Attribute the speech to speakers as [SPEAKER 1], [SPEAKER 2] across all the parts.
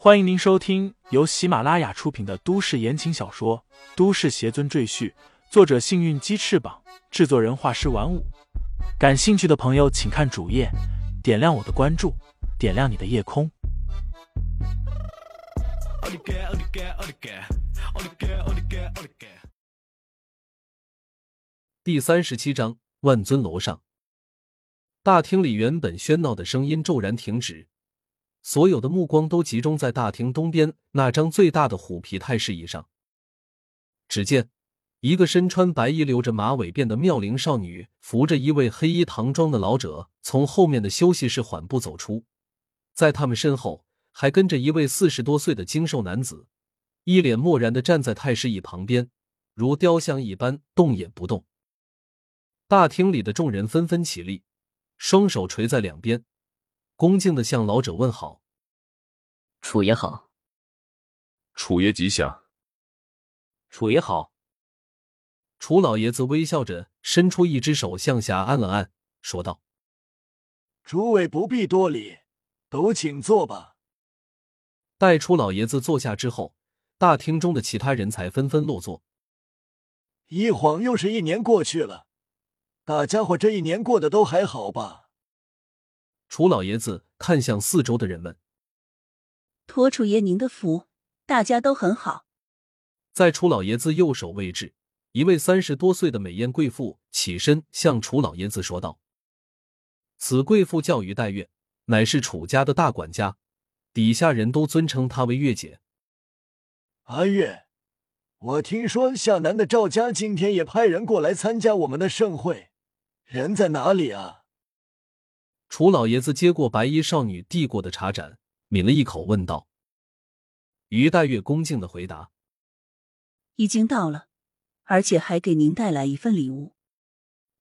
[SPEAKER 1] 欢迎您收听由喜马拉雅出品的都市言情小说《都市邪尊赘婿》，作者：幸运鸡翅膀，制作人：画师玩五。感兴趣的朋友，请看主页，点亮我的关注，点亮你的夜空。
[SPEAKER 2] 第三十七章，万尊楼上，大厅里原本喧闹的声音骤然停止。所有的目光都集中在大厅东边那张最大的虎皮太师椅上。只见一个身穿白衣、留着马尾辫的妙龄少女，扶着一位黑衣唐装的老者，从后面的休息室缓步走出。在他们身后，还跟着一位四十多岁的精瘦男子，一脸漠然的站在太师椅旁边，如雕像一般动也不动。大厅里的众人纷纷起立，双手垂在两边。恭敬的向老者问好，
[SPEAKER 3] 楚爷好，
[SPEAKER 4] 楚爷吉祥，
[SPEAKER 5] 楚爷好。
[SPEAKER 2] 楚老爷子微笑着伸出一只手向下按了按，说道：“
[SPEAKER 6] 诸位不必多礼，都请坐吧。”
[SPEAKER 2] 待楚老爷子坐下之后，大厅中的其他人才纷纷落座。
[SPEAKER 6] 一晃又是一年过去了，大家伙这一年过得都还好吧？
[SPEAKER 2] 楚老爷子看向四周的人们，
[SPEAKER 7] 托楚爷您的福，大家都很好。
[SPEAKER 2] 在楚老爷子右手位置，一位三十多岁的美艳贵妇起身向楚老爷子说道：“此贵妇叫于黛月，乃是楚家的大管家，底下人都尊称她为月姐。”
[SPEAKER 6] 阿月，我听说下南的赵家今天也派人过来参加我们的盛会，人在哪里啊？
[SPEAKER 2] 楚老爷子接过白衣少女递过的茶盏，抿了一口，问道：“于黛月恭敬的回答：‘
[SPEAKER 7] 已经到了，而且还给您带来一份礼物。’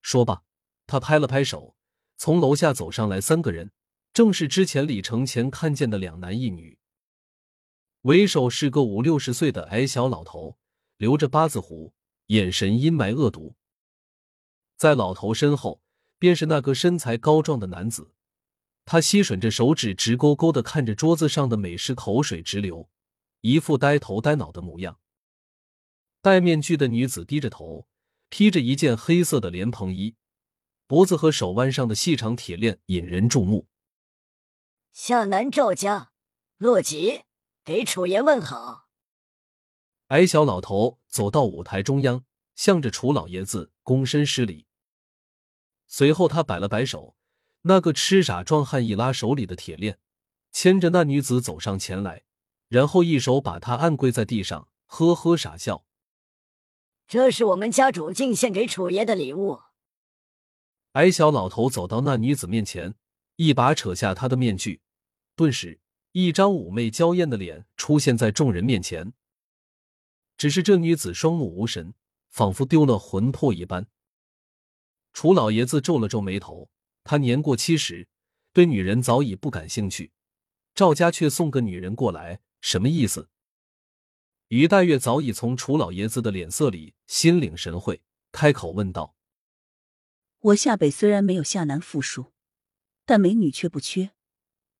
[SPEAKER 2] 说罢，他拍了拍手，从楼下走上来三个人，正是之前李承前看见的两男一女。为首是个五六十岁的矮小老头，留着八字胡，眼神阴霾恶毒。在老头身后。便是那个身材高壮的男子，他吸吮着手指，直勾勾的看着桌子上的美食，口水直流，一副呆头呆脑的模样。戴面具的女子低着头，披着一件黑色的莲蓬衣，脖子和手腕上的细长铁链引人注目。
[SPEAKER 8] 夏南赵家，洛吉给楚爷问好。
[SPEAKER 2] 矮小老头走到舞台中央，向着楚老爷子躬身施礼。随后，他摆了摆手，那个痴傻壮汉一拉手里的铁链，牵着那女子走上前来，然后一手把她按跪在地上，呵呵傻笑：“
[SPEAKER 8] 这是我们家主敬献给楚爷的礼物。”
[SPEAKER 2] 矮小老头走到那女子面前，一把扯下她的面具，顿时，一张妩媚娇艳的脸出现在众人面前。只是这女子双目无神，仿佛丢了魂魄一般。楚老爷子皱了皱眉头，他年过七十，对女人早已不感兴趣。赵家却送个女人过来，什么意思？于黛月早已从楚老爷子的脸色里心领神会，开口问道：“
[SPEAKER 7] 我夏北虽然没有夏南富庶，但美女却不缺，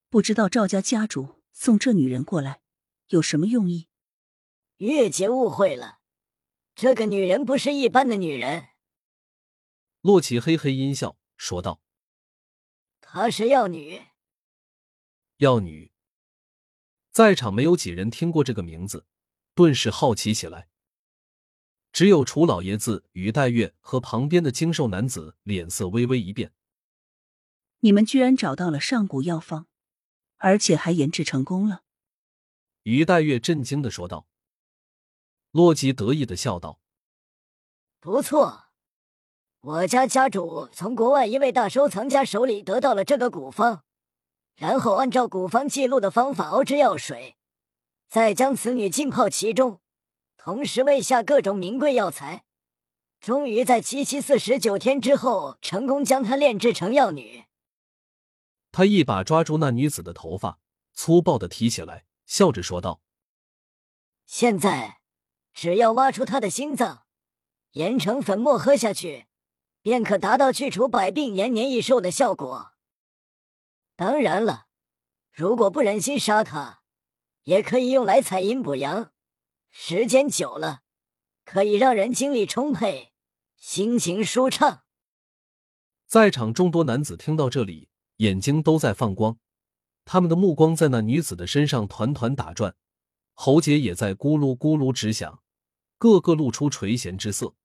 [SPEAKER 7] 不知道赵家家主送这女人过来有什么用意？”
[SPEAKER 8] 月姐误会了，这个女人不是一般的女人。
[SPEAKER 2] 洛奇嘿嘿阴笑说道：“
[SPEAKER 8] 她是药女。”
[SPEAKER 2] 药女，在场没有几人听过这个名字，顿时好奇起来。只有楚老爷子、于黛月和旁边的精瘦男子脸色微微一变。
[SPEAKER 7] 你们居然找到了上古药方，而且还研制成功了。
[SPEAKER 2] 于黛月震惊的说道。洛奇得意的笑道：“
[SPEAKER 8] 不错。”我家家主从国外一位大收藏家手里得到了这个古方，然后按照古方记录的方法熬制药水，再将此女浸泡其中，同时喂下各种名贵药材，终于在七七四十九天之后成功将她炼制成药女。
[SPEAKER 2] 他一把抓住那女子的头发，粗暴的提起来，笑着说道：“
[SPEAKER 8] 现在只要挖出她的心脏，研成粉末喝下去。”便可达到去除百病、延年益寿的效果。当然了，如果不忍心杀他，也可以用来采阴补阳，时间久了，可以让人精力充沛，心情舒畅。
[SPEAKER 2] 在场众多男子听到这里，眼睛都在放光，他们的目光在那女子的身上团团打转，喉结也在咕噜咕噜直响，个个露出垂涎之色。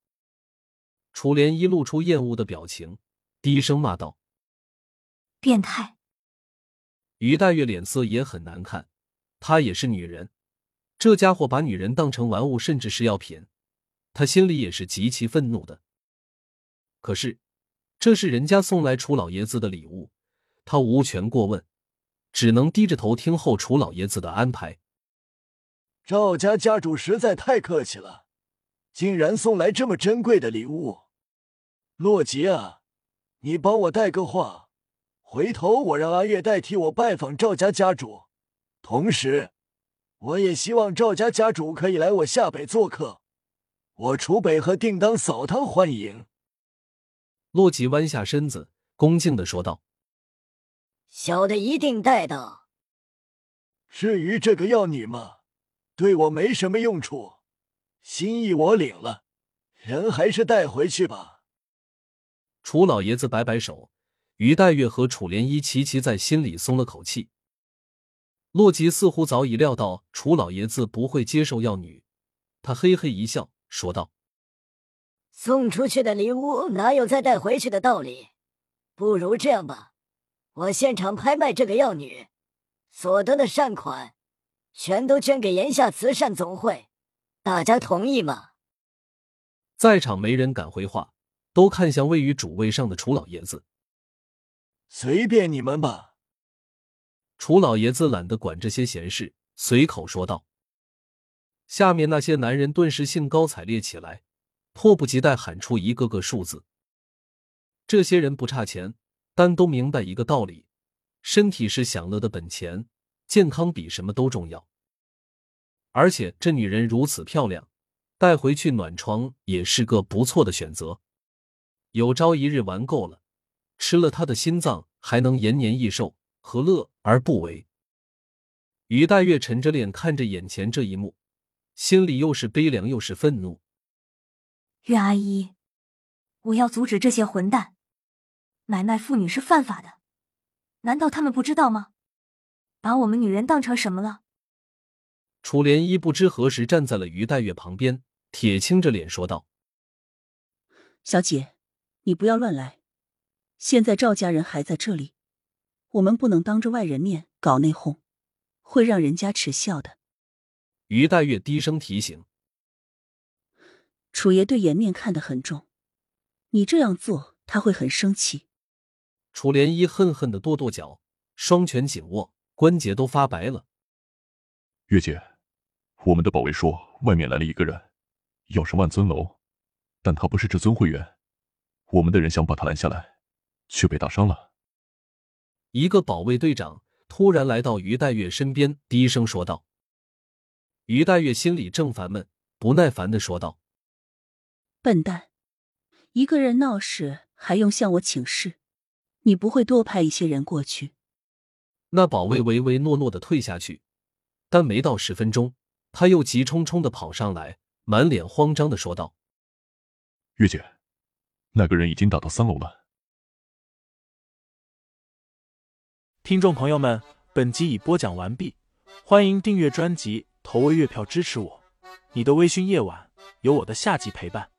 [SPEAKER 2] 楚莲一露出厌恶的表情，低声骂道：“
[SPEAKER 9] 变态！”
[SPEAKER 2] 于黛月脸色也很难看。她也是女人，这家伙把女人当成玩物，甚至是药品，她心里也是极其愤怒的。可是，这是人家送来楚老爷子的礼物，他无权过问，只能低着头听候楚老爷子的安排。
[SPEAKER 6] 赵家家主实在太客气了，竟然送来这么珍贵的礼物。洛吉啊，你帮我带个话，回头我让阿月代替我拜访赵家家主。同时，我也希望赵家家主可以来我下北做客，我楚北和定当扫堂欢迎。
[SPEAKER 2] 洛吉弯下身子，恭敬的说道：“
[SPEAKER 8] 小的一定带到。
[SPEAKER 6] 至于这个药你吗，对我没什么用处，心意我领了，人还是带回去吧。”
[SPEAKER 2] 楚老爷子摆摆手，于黛月和楚莲依齐齐在心里松了口气。洛吉似乎早已料到楚老爷子不会接受药女，他嘿嘿一笑，说道：“
[SPEAKER 8] 送出去的礼物哪有再带回去的道理？不如这样吧，我现场拍卖这个药女，所得的善款全都捐给炎夏慈善总会，大家同意吗？”
[SPEAKER 2] 在场没人敢回话，都看向位于主位上的楚老爷子。
[SPEAKER 6] 随便你们吧。
[SPEAKER 2] 楚老爷子懒得管这些闲事，随口说道。下面那些男人顿时兴高采烈起来，迫不及待喊出一个个数字。这些人不差钱，但都明白一个道理：身体是享乐的本钱，健康比什么都重要。而且这女人如此漂亮，带回去暖床也是个不错的选择。有朝一日玩够了，吃了她的心脏，还能延年益寿。何乐而不为？于黛月沉着脸看着眼前这一幕，心里又是悲凉又是愤怒。
[SPEAKER 9] 岳阿姨，我要阻止这些混蛋！买卖妇女是犯法的，难道他们不知道吗？把我们女人当成什么了？
[SPEAKER 2] 楚莲衣不知何时站在了于黛月旁边，铁青着脸说道：“
[SPEAKER 7] 小姐，你不要乱来，现在赵家人还在这里。”我们不能当着外人面搞内讧，会让人家耻笑的。
[SPEAKER 2] 于黛月低声提醒：“
[SPEAKER 7] 楚爷对颜面看得很重，你这样做他会很生气。”
[SPEAKER 2] 楚莲衣恨恨的跺跺脚，双拳紧握，关节都发白了。
[SPEAKER 4] 月姐，我们的保卫说外面来了一个人，要上万尊楼，但他不是至尊会员，我们的人想把他拦下来，却被打伤了。
[SPEAKER 2] 一个保卫队长突然来到于黛月身边，低声说道：“于黛月心里正烦闷，不耐烦的说道：‘
[SPEAKER 7] 笨蛋，一个人闹事还用向我请示？你不会多派一些人过去？’
[SPEAKER 2] 那保卫唯唯诺诺的退下去，但没到十分钟，他又急冲冲的跑上来，满脸慌张的说道：‘
[SPEAKER 4] 月姐，那个人已经打到三楼了。’”
[SPEAKER 1] 听众朋友们，本集已播讲完毕，欢迎订阅专辑，投喂月票支持我。你的微醺夜晚，有我的下集陪伴。